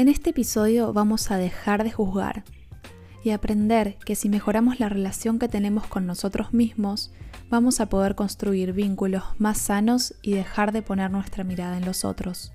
En este episodio vamos a dejar de juzgar y aprender que si mejoramos la relación que tenemos con nosotros mismos, vamos a poder construir vínculos más sanos y dejar de poner nuestra mirada en los otros.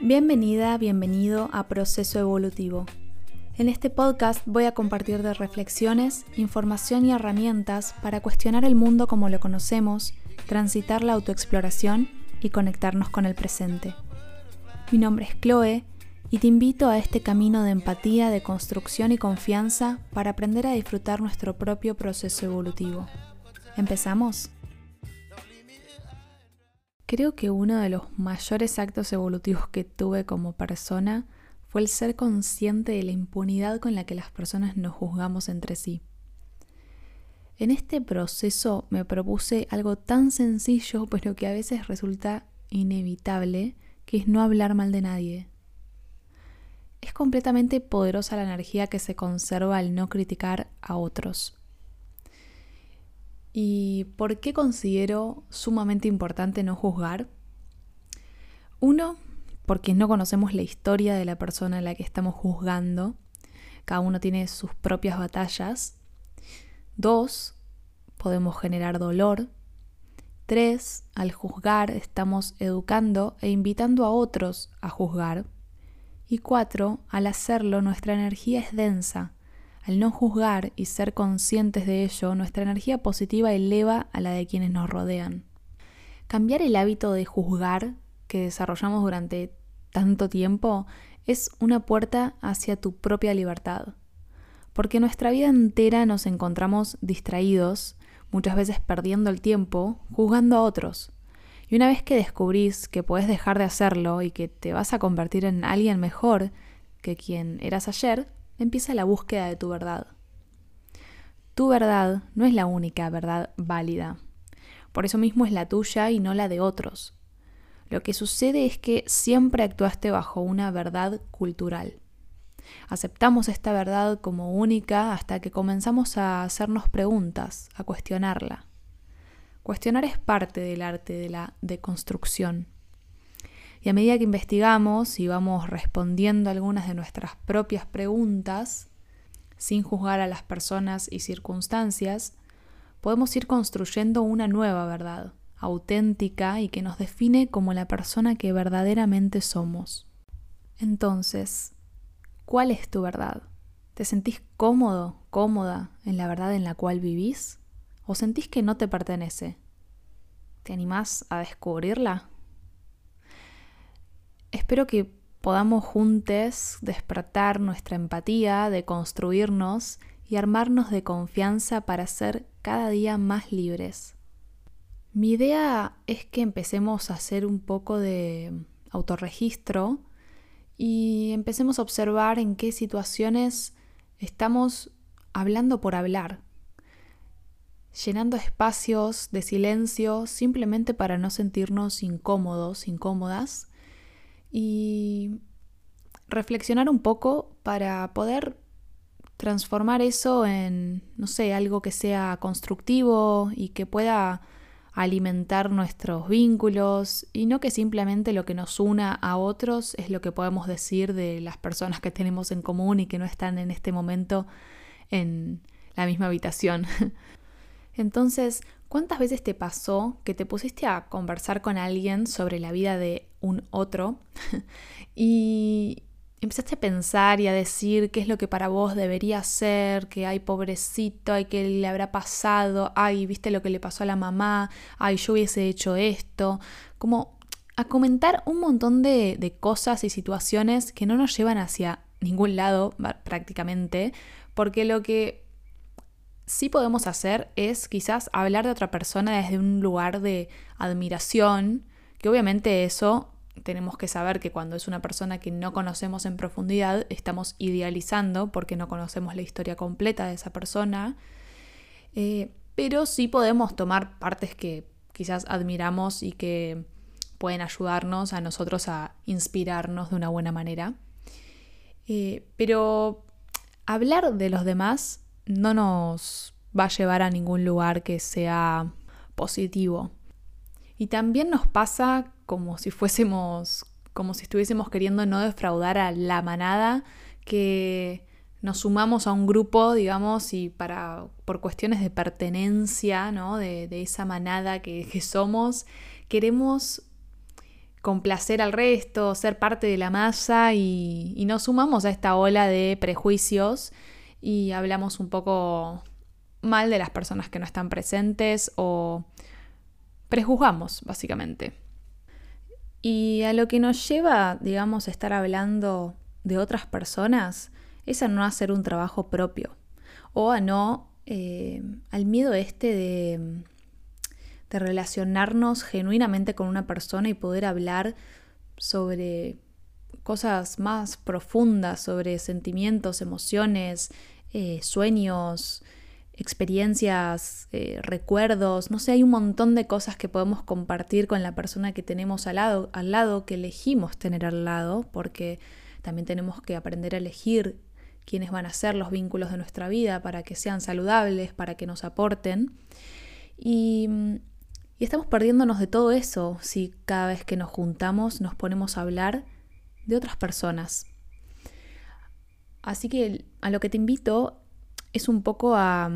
Bienvenida, bienvenido a Proceso Evolutivo. En este podcast voy a compartir de reflexiones, información y herramientas para cuestionar el mundo como lo conocemos, transitar la autoexploración y conectarnos con el presente. Mi nombre es Chloe y te invito a este camino de empatía, de construcción y confianza para aprender a disfrutar nuestro propio proceso evolutivo. ¿Empezamos? Creo que uno de los mayores actos evolutivos que tuve como persona fue el ser consciente de la impunidad con la que las personas nos juzgamos entre sí. En este proceso me propuse algo tan sencillo, pero que a veces resulta inevitable, que es no hablar mal de nadie. Es completamente poderosa la energía que se conserva al no criticar a otros. ¿Y por qué considero sumamente importante no juzgar? Uno, porque no conocemos la historia de la persona a la que estamos juzgando. Cada uno tiene sus propias batallas. Dos, podemos generar dolor. Tres, al juzgar estamos educando e invitando a otros a juzgar. Y cuatro, al hacerlo nuestra energía es densa. Al no juzgar y ser conscientes de ello, nuestra energía positiva eleva a la de quienes nos rodean. Cambiar el hábito de juzgar que desarrollamos durante tanto tiempo es una puerta hacia tu propia libertad porque nuestra vida entera nos encontramos distraídos, muchas veces perdiendo el tiempo, juzgando a otros. Y una vez que descubrís que puedes dejar de hacerlo y que te vas a convertir en alguien mejor que quien eras ayer, empieza la búsqueda de tu verdad. Tu verdad no es la única verdad válida. Por eso mismo es la tuya y no la de otros. Lo que sucede es que siempre actuaste bajo una verdad cultural. Aceptamos esta verdad como única hasta que comenzamos a hacernos preguntas, a cuestionarla. Cuestionar es parte del arte de la deconstrucción. Y a medida que investigamos y vamos respondiendo algunas de nuestras propias preguntas, sin juzgar a las personas y circunstancias, podemos ir construyendo una nueva verdad, auténtica y que nos define como la persona que verdaderamente somos. Entonces, ¿Cuál es tu verdad? ¿Te sentís cómodo, cómoda en la verdad en la cual vivís? ¿O sentís que no te pertenece? ¿Te animás a descubrirla? Espero que podamos juntos despertar nuestra empatía, de construirnos y armarnos de confianza para ser cada día más libres. Mi idea es que empecemos a hacer un poco de autorregistro y empecemos a observar en qué situaciones estamos hablando por hablar, llenando espacios de silencio simplemente para no sentirnos incómodos, incómodas y reflexionar un poco para poder transformar eso en, no sé, algo que sea constructivo y que pueda alimentar nuestros vínculos y no que simplemente lo que nos una a otros es lo que podemos decir de las personas que tenemos en común y que no están en este momento en la misma habitación. Entonces, ¿cuántas veces te pasó que te pusiste a conversar con alguien sobre la vida de un otro y empezaste a pensar y a decir qué es lo que para vos debería ser, que ay pobrecito, ay que le habrá pasado, ay viste lo que le pasó a la mamá, ay yo hubiese hecho esto, como a comentar un montón de, de cosas y situaciones que no nos llevan hacia ningún lado prácticamente, porque lo que sí podemos hacer es quizás hablar de otra persona desde un lugar de admiración, que obviamente eso tenemos que saber que cuando es una persona que no conocemos en profundidad, estamos idealizando porque no conocemos la historia completa de esa persona, eh, pero sí podemos tomar partes que quizás admiramos y que pueden ayudarnos a nosotros a inspirarnos de una buena manera. Eh, pero hablar de los demás no nos va a llevar a ningún lugar que sea positivo. Y también nos pasa como si fuésemos, como si estuviésemos queriendo no defraudar a la manada, que nos sumamos a un grupo, digamos, y para, por cuestiones de pertenencia, ¿no? De, esa manada que, somos, queremos complacer al resto, ser parte de la masa y, y nos sumamos a esta ola de prejuicios y hablamos un poco mal de las personas que no están presentes o prejuzgamos, básicamente. Y a lo que nos lleva, digamos, a estar hablando de otras personas es a no hacer un trabajo propio o a no, eh, al miedo este de, de relacionarnos genuinamente con una persona y poder hablar sobre cosas más profundas, sobre sentimientos, emociones, eh, sueños, experiencias, eh, recuerdos, no sé, hay un montón de cosas que podemos compartir con la persona que tenemos al lado, al lado, que elegimos tener al lado, porque también tenemos que aprender a elegir quiénes van a ser los vínculos de nuestra vida para que sean saludables, para que nos aporten. Y, y estamos perdiéndonos de todo eso si cada vez que nos juntamos nos ponemos a hablar de otras personas. Así que a lo que te invito es un poco a,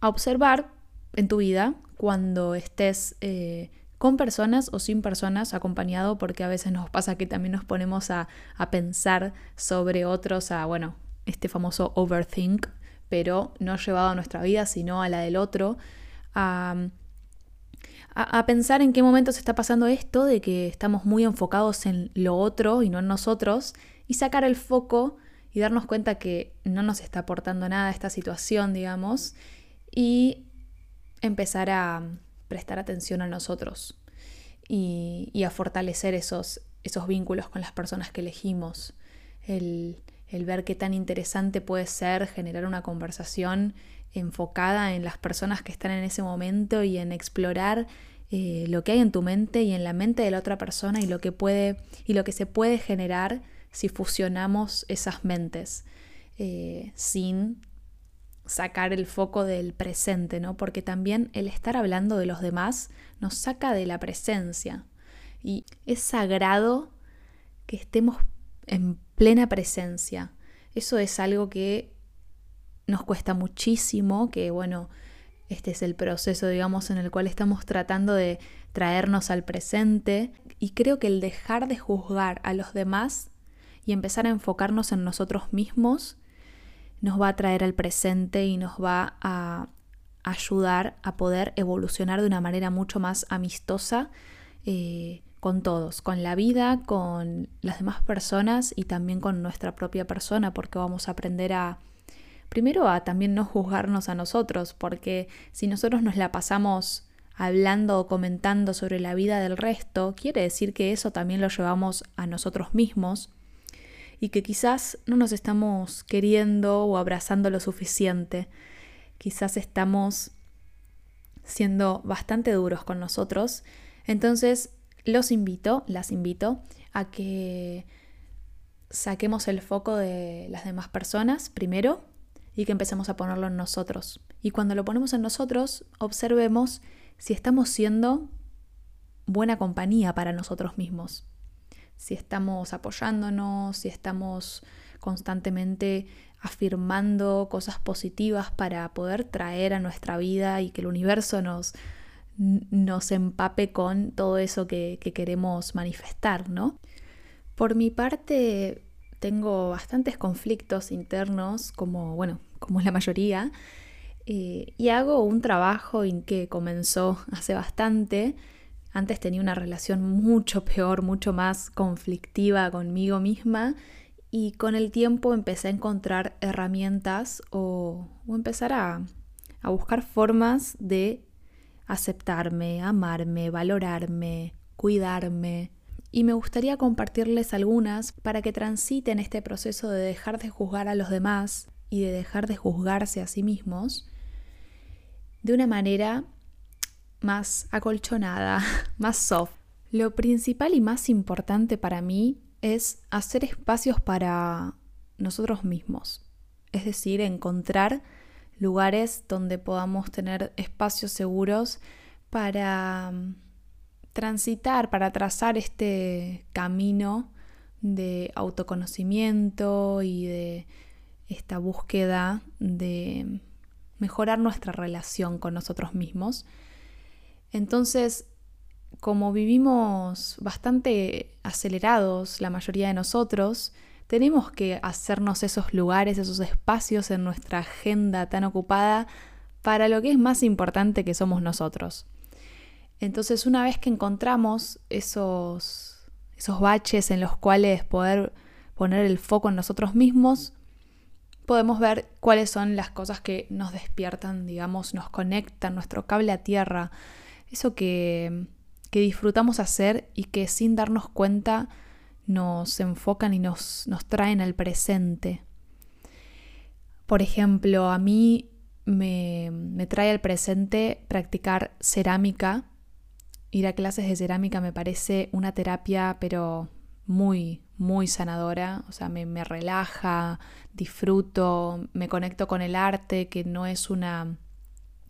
a observar en tu vida cuando estés eh, con personas o sin personas acompañado, porque a veces nos pasa que también nos ponemos a, pensar sobre otros, a, bueno, este famoso overthink, pero no llevado a nuestra vida, sino a la del otro, a, a, pensar en qué momento se está pasando esto, de que estamos muy enfocados en lo otro y no en nosotros, y sacar el foco y darnos cuenta que no nos está aportando nada esta situación, digamos, y empezar a prestar atención a nosotros y, a fortalecer esos, esos vínculos con las personas que elegimos, el, ver qué tan interesante puede ser generar una conversación enfocada en las personas que están en ese momento y en explorar eh, lo que hay en tu mente y en la mente de la otra persona y lo que puede y lo que se puede generar si fusionamos esas mentes eh, sin sacar el foco del presente, ¿no? Porque también el estar hablando de los demás nos saca de la presencia. Y es sagrado que estemos en plena presencia. Eso es algo que nos cuesta muchísimo, que bueno, este es el proceso, digamos, en el cual estamos tratando de traernos al presente. Y creo que el dejar de juzgar a los demás y empezar a enfocarnos en nosotros mismos nos va a traer al presente y nos va a ayudar a poder evolucionar de una manera mucho más amistosa eh, con todos, con la vida, con las demás personas y también con nuestra propia persona, porque vamos a aprender a, primero a también no juzgarnos a nosotros, porque si nosotros nos la pasamos hablando o comentando sobre la vida del resto, quiere decir que eso también lo llevamos a nosotros mismos y que quizás no nos estamos queriendo o abrazando lo suficiente. Quizás estamos siendo bastante duros con nosotros. Entonces, los invito, las invito a que saquemos el foco de las demás personas primero y que empecemos a ponerlo en nosotros. Y cuando lo ponemos en nosotros, observemos si estamos siendo buena compañía para nosotros mismos si estamos apoyándonos, si estamos constantemente afirmando cosas positivas para poder traer a nuestra vida y que el universo nos, nos empape con todo eso que, queremos manifestar, ¿no? Por mi parte, tengo bastantes conflictos internos, como, bueno, como la mayoría, eh, y hago un trabajo en que comenzó hace bastante, antes tenía una relación mucho peor, mucho más conflictiva conmigo misma y con el tiempo empecé a encontrar herramientas o, empezar a, a buscar formas de aceptarme, amarme, valorarme, cuidarme. Y me gustaría compartirles algunas para que transiten este proceso de dejar de juzgar a los demás y de dejar de juzgarse a sí mismos de una manera más acolchonada, más soft. Lo principal y más importante para mí es hacer espacios para nosotros mismos. Es decir, encontrar lugares donde podamos tener espacios seguros para mm, transitar, para trazar este camino de autoconocimiento y de esta búsqueda de mejorar nuestra relación con nosotros mismos. Entonces, como vivimos bastante acelerados la mayoría de nosotros, tenemos que hacernos esos lugares, esos espacios en nuestra agenda tan ocupada para lo que es más importante que somos nosotros. Entonces, una vez que encontramos esos, esos baches en los cuales poder poner el foco en nosotros mismos, podemos ver cuáles son las cosas que nos despiertan, digamos, nos conectan, nuestro cable a tierra, eso que, que disfrutamos hacer y que sin darnos cuenta nos enfocan y nos, nos traen al presente. Por ejemplo, a mí me, me trae al presente practicar cerámica. Ir a clases de cerámica me parece una terapia, pero muy, muy sanadora. O sea, me, me relaja, disfruto, me conecto con el arte, que no es una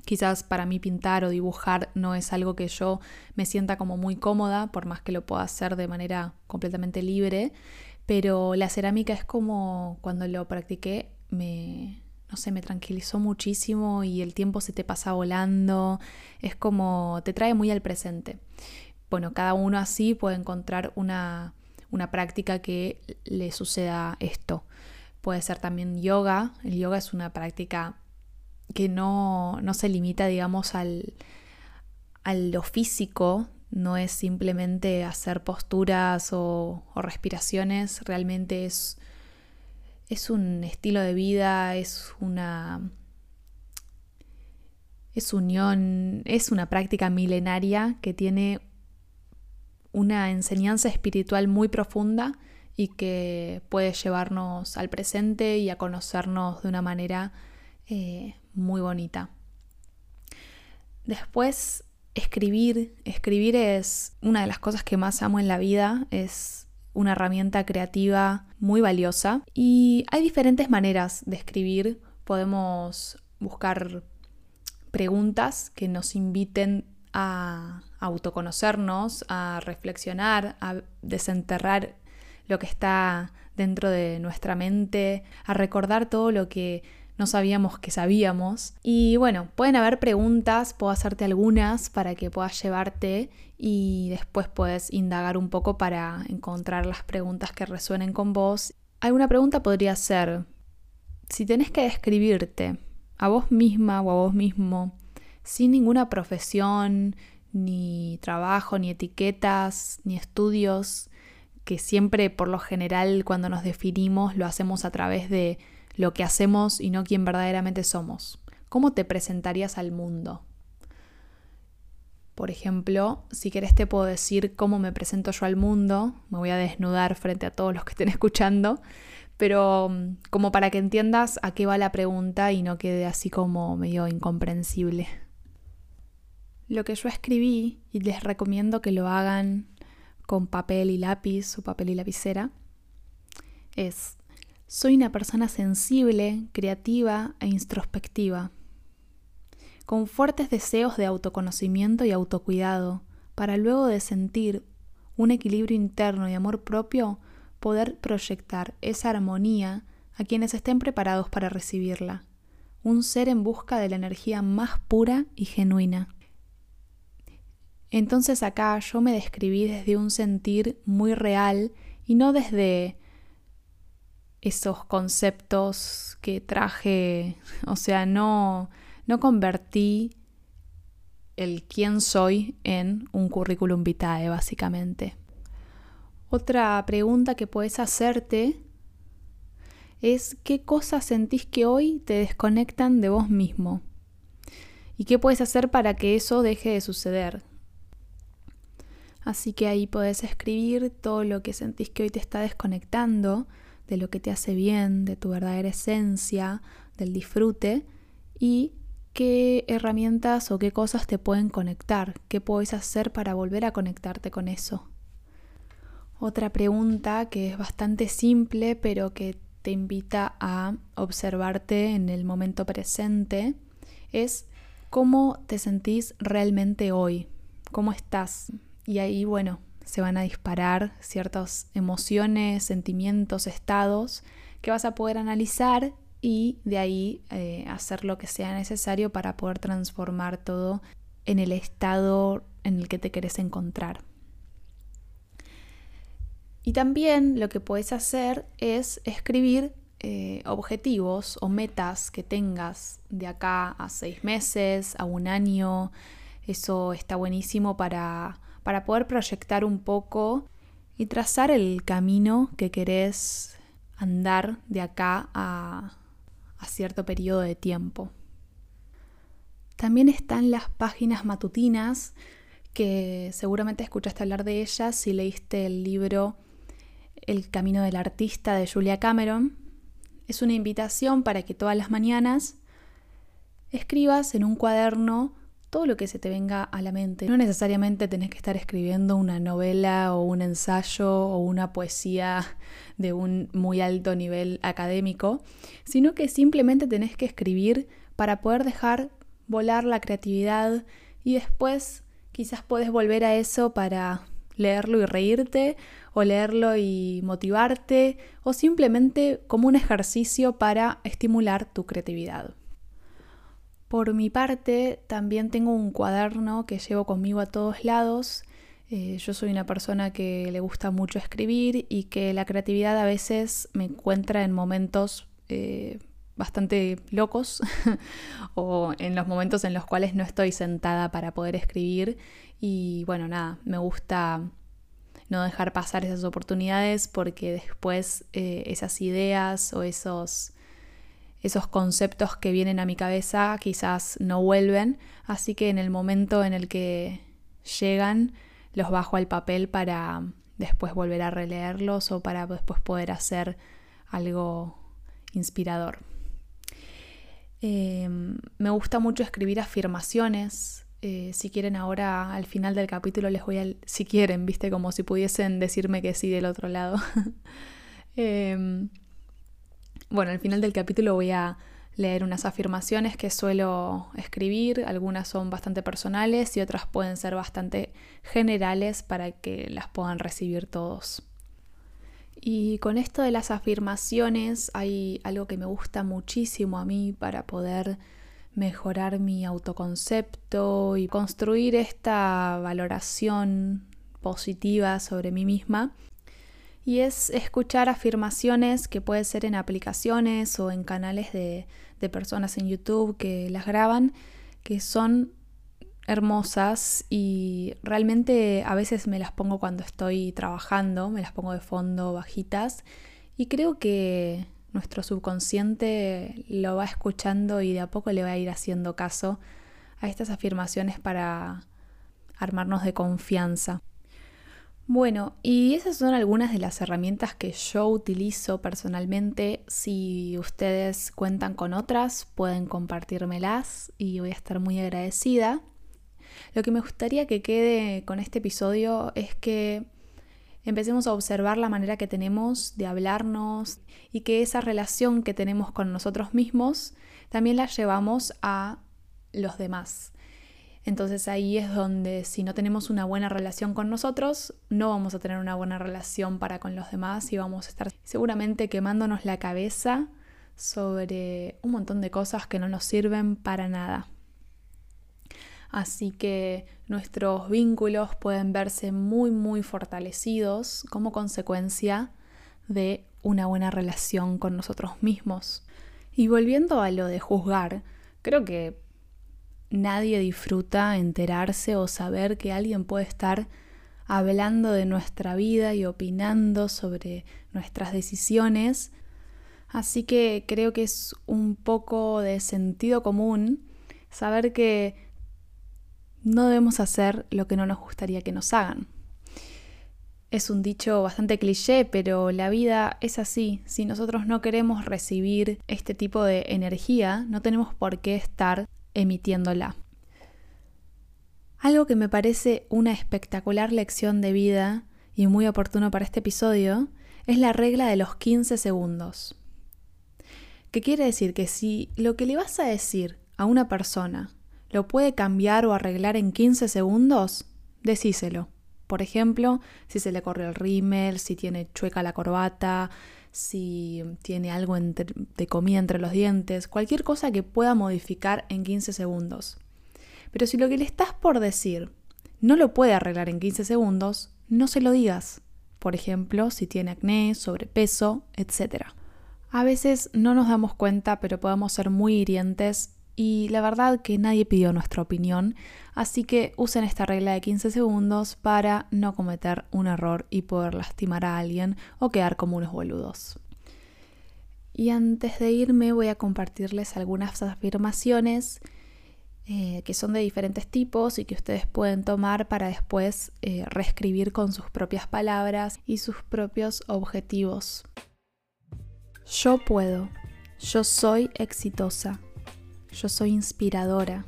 Quizás para mí pintar o dibujar no es algo que yo me sienta como muy cómoda, por más que lo pueda hacer de manera completamente libre, pero la cerámica es como cuando lo practiqué me, no sé, me tranquilizó muchísimo y el tiempo se te pasa volando, es como te trae muy al presente. Bueno, cada uno así puede encontrar una, una práctica que le suceda esto. Puede ser también yoga, el yoga es una práctica que no, se limita, digamos, al, a lo físico, no es simplemente hacer posturas o, respiraciones, realmente es, es un estilo de vida, es una es unión, es una práctica milenaria que tiene una enseñanza espiritual muy profunda y que puede llevarnos al presente y a conocernos de una manera eh, muy bonita. Después, escribir. Escribir es una de las cosas que más amo en la vida. Es una herramienta creativa muy valiosa. Y hay diferentes maneras de escribir. Podemos buscar preguntas que nos inviten a autoconocernos, a reflexionar, a desenterrar lo que está dentro de nuestra mente, a recordar todo lo que no sabíamos que sabíamos. Y bueno, pueden haber preguntas, puedo hacerte algunas para que puedas llevarte y después puedes indagar un poco para encontrar las preguntas que resuenen con vos. Alguna pregunta podría ser, si tenés que describirte a vos misma o a vos mismo, sin ninguna profesión, ni trabajo, ni etiquetas, ni estudios, que siempre por lo general cuando nos definimos lo hacemos a través de lo que hacemos y no quién verdaderamente somos. ¿Cómo te presentarías al mundo? Por ejemplo, si querés te puedo decir cómo me presento yo al mundo, me voy a desnudar frente a todos los que estén escuchando, pero mm, como para que entiendas a qué va la pregunta y no quede así como medio incomprensible. Lo que yo escribí, y les recomiendo que lo hagan con papel y lápiz o papel y lapicera, es soy una persona sensible, creativa e introspectiva, con fuertes deseos de autoconocimiento y autocuidado, para luego de sentir un equilibrio interno y amor propio, poder proyectar esa armonía a quienes estén preparados para recibirla. Un ser en busca de la energía más pura y genuina. Entonces acá yo me describí desde un sentir muy real y no desde esos conceptos que traje, o sea, no, no convertí el quién soy en un currículum vitae, básicamente. Otra pregunta que puedes hacerte es qué cosas sentís que hoy te desconectan de vos mismo y qué puedes hacer para que eso deje de suceder. Así que ahí puedes escribir todo lo que sentís que hoy te está desconectando de lo que te hace bien, de tu verdadera esencia, del disfrute y qué herramientas o qué cosas te pueden conectar, qué puedes hacer para volver a conectarte con eso. Otra pregunta que es bastante simple pero que te invita a observarte en el momento presente es cómo te sentís realmente hoy, cómo estás. Y ahí, bueno, se van a disparar ciertas emociones, sentimientos, estados que vas a poder analizar y de ahí eh, hacer lo que sea necesario para poder transformar todo en el estado en el que te querés encontrar. Y también lo que puedes hacer es escribir eh, objetivos o metas que tengas de acá a seis meses, a un año. Eso está buenísimo para, para poder proyectar un poco y trazar el camino que querés andar de acá a, a cierto periodo de tiempo. También están las páginas matutinas, que seguramente escuchaste hablar de ellas si leíste el libro El Camino del Artista de Julia Cameron. Es una invitación para que todas las mañanas escribas en un cuaderno todo lo que se te venga a la mente. No necesariamente tenés que estar escribiendo una novela o un ensayo o una poesía de un muy alto nivel académico, sino que simplemente tenés que escribir para poder dejar volar la creatividad y después quizás puedes volver a eso para leerlo y reírte o leerlo y motivarte o simplemente como un ejercicio para estimular tu creatividad. Por mi parte, también tengo un cuaderno que llevo conmigo a todos lados. Eh, yo soy una persona que le gusta mucho escribir y que la creatividad a veces me encuentra en momentos eh, bastante locos o en los momentos en los cuales no estoy sentada para poder escribir y bueno, nada, me gusta no dejar pasar esas oportunidades porque después eh, esas ideas o esos, esos conceptos que vienen a mi cabeza quizás no vuelven, así que en el momento en el que llegan los bajo al papel para después volver a releerlos o para después poder hacer algo inspirador. Em, me gusta mucho escribir afirmaciones. Eh, si quieren ahora al final del capítulo les voy a... Si quieren, viste, como si pudiesen decirme que sí del otro lado. Em, bueno, al final del capítulo voy a leer unas afirmaciones que suelo escribir. Algunas son bastante personales y otras pueden ser bastante generales para que las puedan recibir todos. Y con esto de las afirmaciones hay algo que me gusta muchísimo a mí para poder mejorar mi autoconcepto y construir esta valoración positiva sobre mí misma. Y es escuchar afirmaciones que puede ser en aplicaciones o en canales de, de personas en YouTube que las graban, que son hermosas y realmente a veces me las pongo cuando estoy trabajando, me las pongo de fondo bajitas y creo que nuestro subconsciente lo va escuchando y de a poco le va a ir haciendo caso a estas afirmaciones para armarnos de confianza. Bueno, y esas son algunas de las herramientas que yo utilizo personalmente. Si ustedes cuentan con otras, pueden compartírmelas y voy a estar muy agradecida. Lo que me gustaría que quede con este episodio es que empecemos a observar la manera que tenemos de hablarnos y que esa relación que tenemos con nosotros mismos también la llevamos a los demás. Entonces ahí es donde si no tenemos una buena relación con nosotros, no vamos a tener una buena relación para con los demás y vamos a estar seguramente quemándonos la cabeza sobre un montón de cosas que no nos sirven para nada. Así que nuestros vínculos pueden verse muy, muy fortalecidos como consecuencia de una buena relación con nosotros mismos. Y volviendo a lo de juzgar, creo que nadie disfruta enterarse o saber que alguien puede estar hablando de nuestra vida y opinando sobre nuestras decisiones. Así que creo que es un poco de sentido común saber que no debemos hacer lo que no nos gustaría que nos hagan. Es un dicho bastante cliché, pero la vida es así. Si nosotros no queremos recibir este tipo de energía, no tenemos por qué estar emitiéndola. Algo que me parece una espectacular lección de vida y muy oportuno para este episodio es la regla de los 15 segundos. ¿Qué quiere decir? Que si lo que le vas a decir a una persona lo puede cambiar o arreglar en 15 segundos, decíselo. Por ejemplo, si se le corre el rímel, si tiene chueca la corbata, si tiene algo de comida entre los dientes, cualquier cosa que pueda modificar en 15 segundos. Pero si lo que le estás por decir no lo puede arreglar en 15 segundos, no se lo digas. Por ejemplo, si tiene acné, sobrepeso, etc. A veces no nos damos cuenta, pero podemos ser muy hirientes y la verdad que nadie pidió nuestra opinión, así que usen esta regla de 15 segundos para no cometer un error y poder lastimar a alguien o quedar como unos boludos. Y antes de irme voy a compartirles algunas afirmaciones eh, que son de diferentes tipos y que ustedes pueden tomar para después eh, reescribir con sus propias palabras y sus propios objetivos. Yo puedo, yo soy exitosa, yo soy inspiradora,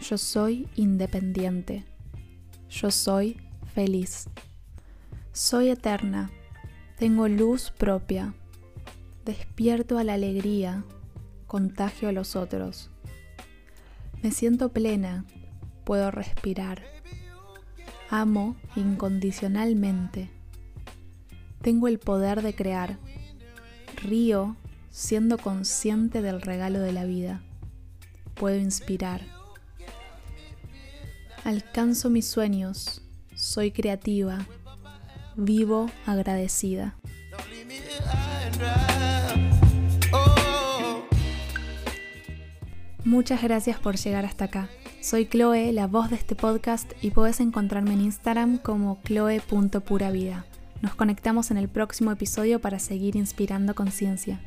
yo soy independiente, yo soy feliz, soy eterna, tengo luz propia, despierto a la alegría, contagio a los otros. Me siento plena, puedo respirar. Amo incondicionalmente. Tengo el poder de crear. Río siendo consciente del regalo de la vida. Puedo inspirar. Alcanzo mis sueños. Soy creativa. Vivo agradecida. Muchas gracias por llegar hasta acá. Soy Chloe, la voz de este podcast, y puedes encontrarme en Instagram como chloe.puravida. Nos conectamos en el próximo episodio para seguir inspirando conciencia.